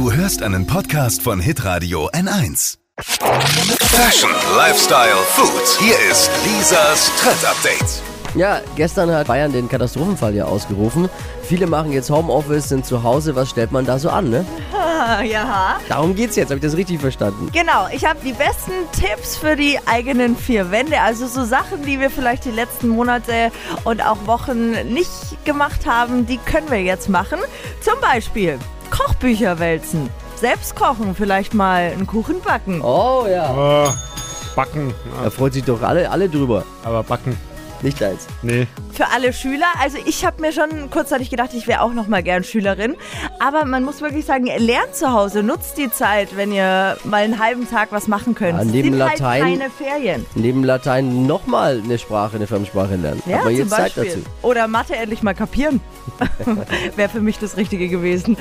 Du hörst einen Podcast von Hitradio N1. Fashion, Lifestyle, Food. Hier ist Lisas Trend Update. Ja, gestern hat Bayern den Katastrophenfall ja ausgerufen. Viele machen jetzt Homeoffice, sind zu Hause. Was stellt man da so an, ne? Ja, Darum geht's jetzt. Habe ich das richtig verstanden? genau. Ich habe die besten Tipps für die eigenen vier Wände. Also so Sachen, die wir vielleicht die letzten Monate und auch Wochen nicht gemacht haben, die können wir jetzt machen. Zum Beispiel Kochbücher wälzen. Selbst kochen, vielleicht mal einen Kuchen backen. Oh ja. Oh, backen. Da Ja, freut sich doch alle, alle drüber. aber backen. Nicht eins. Nee. Für alle Schüler. Also ich habe mir schon kurzzeitig gedacht, ich wäre auch noch mal gern Schülerin. Aber man muss wirklich sagen, lernt zu Hause, nutzt die Zeit, wenn ihr mal einen halben Tag was machen könnt. Ja, Es neben sind Latein- halt keine Ferien. Neben Latein nochmal eine Sprache, eine Fremdsprache lernen. Ja, zum jetzt Zeit Beispiel. dazu. Oder Mathe endlich mal kapieren. Wäre für mich das Richtige gewesen.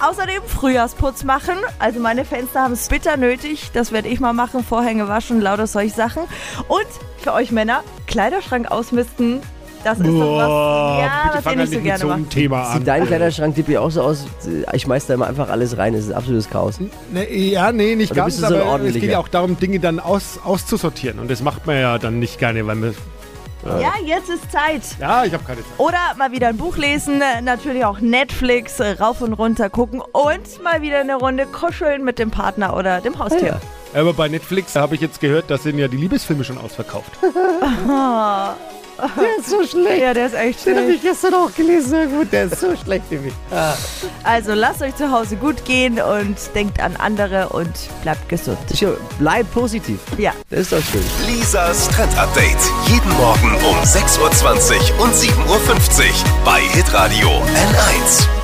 Außerdem Frühjahrsputz machen. Also meine Fenster haben es bitter nötig. Das werde ich mal machen. Vorhänge waschen, lauter solche Sachen. Und für euch Männer, Kleiderschrank ausmisten. Das ist doch was, ja, was ihr fang nicht da so gerne macht. Thema an. Sieht dein Kleiderschrank Tippi auch so aus? Ich schmeiß da immer einfach alles rein. Das ist absolutes Chaos. Ne, ja, nee, nicht Oder ganz, bist du so aber es geht ja auch darum, Dinge dann aus, auszusortieren. Und das macht man ja dann nicht gerne, weil man. Ja, jetzt ist Zeit. Ja, ich habe keine Zeit. Oder mal wieder ein Buch lesen, äh, natürlich auch Netflix äh, rauf und runter gucken und mal wieder eine Runde kuscheln mit dem Partner oder dem Haustier. Aber bei Netflix habe ich jetzt gehört, da sind ja die Liebesfilme schon ausverkauft. Der ist so schlecht. Ja, der ist echt Den habe schlecht. ich gestern auch gelesen. Sehr gut, der ist so schlecht, Tippi. Also lasst euch zu Hause gut gehen und denkt an andere und bleibt gesund. Tja, Bleib positiv. Ja. Das ist doch schön. Lisas Trend Update. Jeden Morgen um 6.20 Uhr und 7.50 Uhr bei Hitradio N1.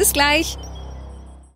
Bis gleich.